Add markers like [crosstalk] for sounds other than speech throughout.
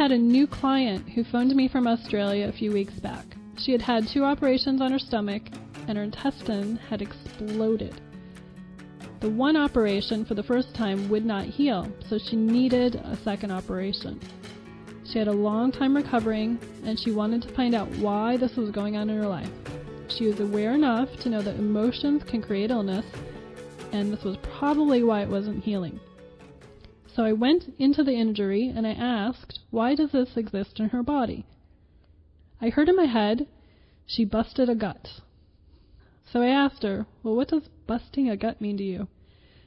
had a new client who phoned me from Australia a few weeks back. She had had two operations on her stomach, and her intestine had exploded. The one operation for the first time would not heal, so she needed a second operation. She had a long time recovering, and she wanted to find out why this was going on in her life. She was aware enough to know that emotions can create illness, and this was probably why it wasn't healing. So I went into the injury and I asked, why does this exist in her body? I heard in my head, she busted a gut. So I asked her, well, what does busting a gut mean to you?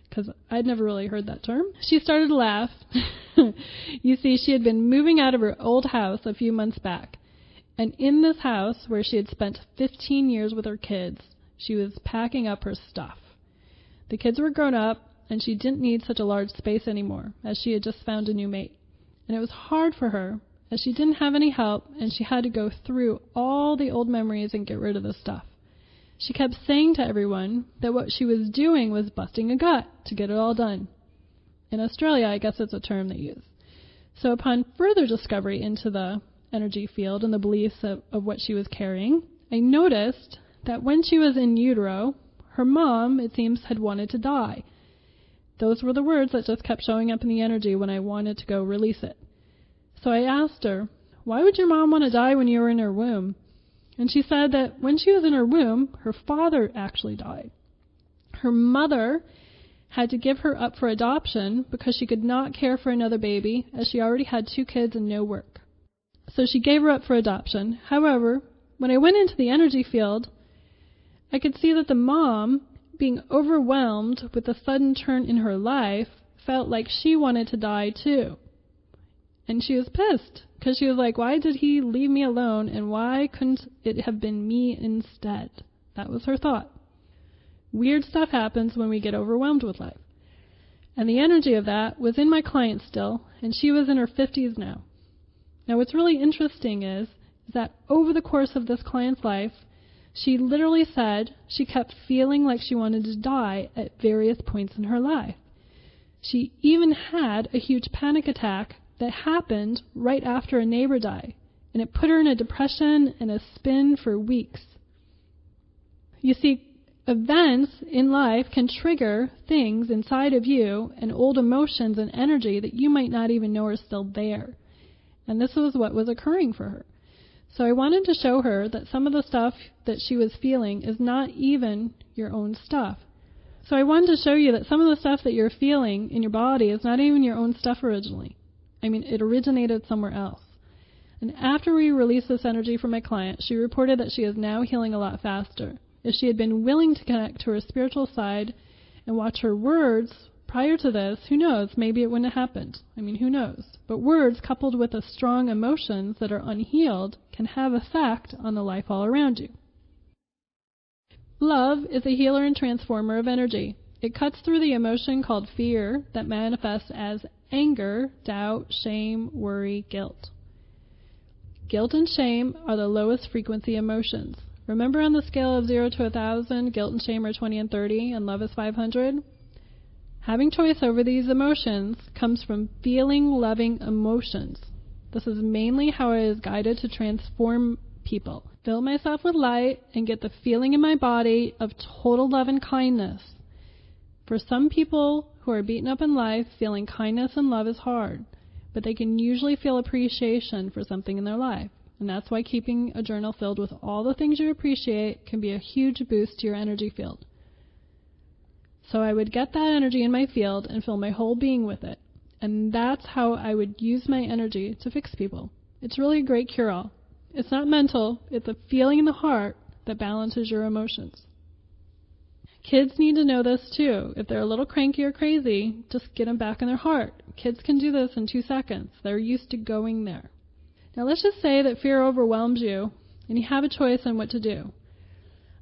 Because I'd never really heard that term. She started to laugh. [laughs] you see, she had been moving out of her old house a few months back. And in this house, where she had spent 15 years with her kids, she was packing up her stuff. The kids were grown up, and she didn't need such a large space anymore, as she had just found a new mate. And it was hard for her, as she didn't have any help, and she had to go through all the old memories and get rid of the stuff. She kept saying to everyone that what she was doing was busting a gut to get it all done. In Australia, I guess it's a term they use. So upon further discovery into the energy field and the beliefs of, of what she was carrying, I noticed that when she was in utero, her mom, it seems, had wanted to die. Those were the words that just kept showing up in the energy when I wanted to go release it. So I asked her, Why would your mom want to die when you were in her womb? And she said that when she was in her womb, her father actually died. Her mother had to give her up for adoption because she could not care for another baby, as she already had two kids and no work. So she gave her up for adoption. However, when I went into the energy field, I could see that the mom, being overwhelmed with the sudden turn in her life, felt like she wanted to die too. And she was pissed because she was like, why did he leave me alone and why couldn't it have been me instead? That was her thought. Weird stuff happens when we get overwhelmed with life. And the energy of that was in my client still, and she was in her 50s now. Now, what's really interesting is, is that over the course of this client's life, she literally said she kept feeling like she wanted to die at various points in her life. She even had a huge panic attack that happened right after a neighbor died, and it put her in a depression and a spin for weeks. You see, events in life can trigger things inside of you and old emotions and energy that you might not even know are still there. And this was what was occurring for her. So I wanted to show her that some of the stuff that she was feeling is not even your own stuff. So I wanted to show you that some of the stuff that you're feeling in your body is not even your own stuff originally. I mean, it originated somewhere else. And after we released this energy from my client, she reported that she is now healing a lot faster. If she had been willing to connect to her spiritual side and watch her words prior to this, who knows, maybe it wouldn't have happened. I mean, who knows? But words coupled with a strong emotions that are unhealed can have effect on the life all around you. Love is a healer and transformer of energy. It cuts through the emotion called fear that manifests as anger, doubt, shame, worry, guilt. Guilt and shame are the lowest frequency emotions. Remember on the scale of 0 to 1,000, guilt and shame are 20 and 30, and love is 500? Having choice over these emotions comes from feeling loving emotions. This is mainly how I is guided to transform people. Fill myself with light and get the feeling in my body of total love and kindness. For some people who are beaten up in life, feeling kindness and love is hard, but they can usually feel appreciation for something in their life. And that's why keeping a journal filled with all the things you appreciate can be a huge boost to your energy field. So I would get that energy in my field and fill my whole being with it. And that's how I would use my energy to fix people. It's really a great cure all. It's not mental, it's a feeling in the heart that balances your emotions. Kids need to know this too. If they're a little cranky or crazy, just get them back in their heart. Kids can do this in two seconds. They're used to going there. Now let's just say that fear overwhelms you and you have a choice on what to do.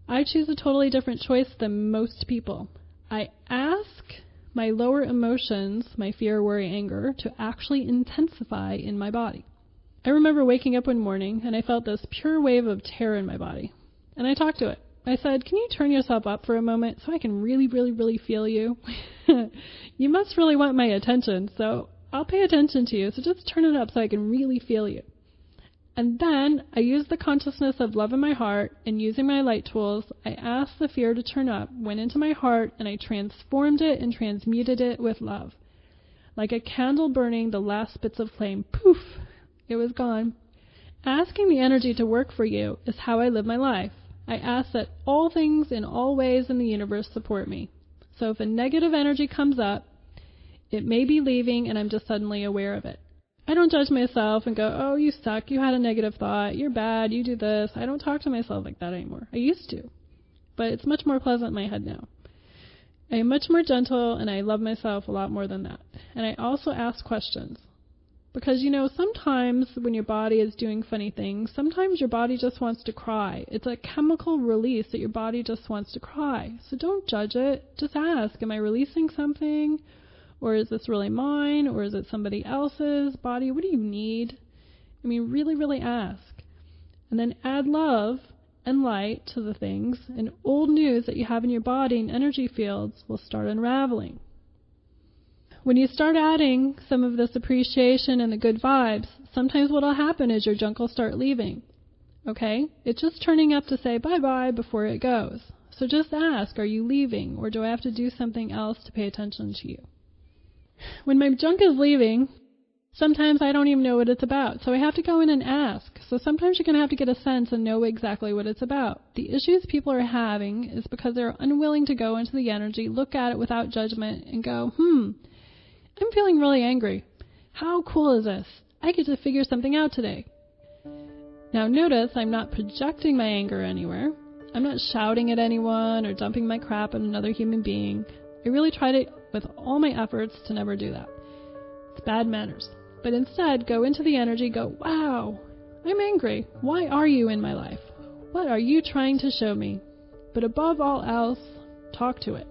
I choose a totally different choice than most people. I ask my lower emotions, my fear, worry, anger, to actually intensify in my body. I remember waking up one morning and I felt this pure wave of terror in my body. And I talked to it. I said, Can you turn yourself up for a moment so I can really, really, really feel you? [laughs] you must really want my attention, so I'll pay attention to you, so just turn it up so I can really feel you. And then I use the consciousness of love in my heart and using my light tools, I asked the fear to turn up, went into my heart, and I transformed it and transmuted it with love. Like a candle burning the last bits of flame, poof, it was gone. Asking the energy to work for you is how I live my life. I ask that all things in all ways in the universe support me. So if a negative energy comes up, it may be leaving and I'm just suddenly aware of it. I don't judge myself and go, oh, you suck, you had a negative thought, you're bad, you do this. I don't talk to myself like that anymore. I used to. But it's much more pleasant in my head now. I am much more gentle and I love myself a lot more than that. And I also ask questions. Because, you know, sometimes when your body is doing funny things, sometimes your body just wants to cry. It's a chemical release that your body just wants to cry. So don't judge it. Just ask, am I releasing something? Or is this really mine? Or is it somebody else's body? What do you need? I mean, really, really ask. And then add love and light to the things, and old news that you have in your body and energy fields will start unraveling. When you start adding some of this appreciation and the good vibes, sometimes what'll happen is your junk will start leaving. Okay? It's just turning up to say bye bye before it goes. So just ask, are you leaving or do I have to do something else to pay attention to you? When my junk is leaving, sometimes I don't even know what it's about. So I have to go in and ask. So sometimes you're going to have to get a sense and know exactly what it's about. The issues people are having is because they're unwilling to go into the energy, look at it without judgment, and go, hmm, I'm feeling really angry. How cool is this? I get to figure something out today. Now notice I'm not projecting my anger anywhere. I'm not shouting at anyone or dumping my crap on another human being. I really try to, with all my efforts, to never do that. It's bad manners. But instead, go into the energy, go, wow, I'm angry. Why are you in my life? What are you trying to show me? But above all else, talk to it.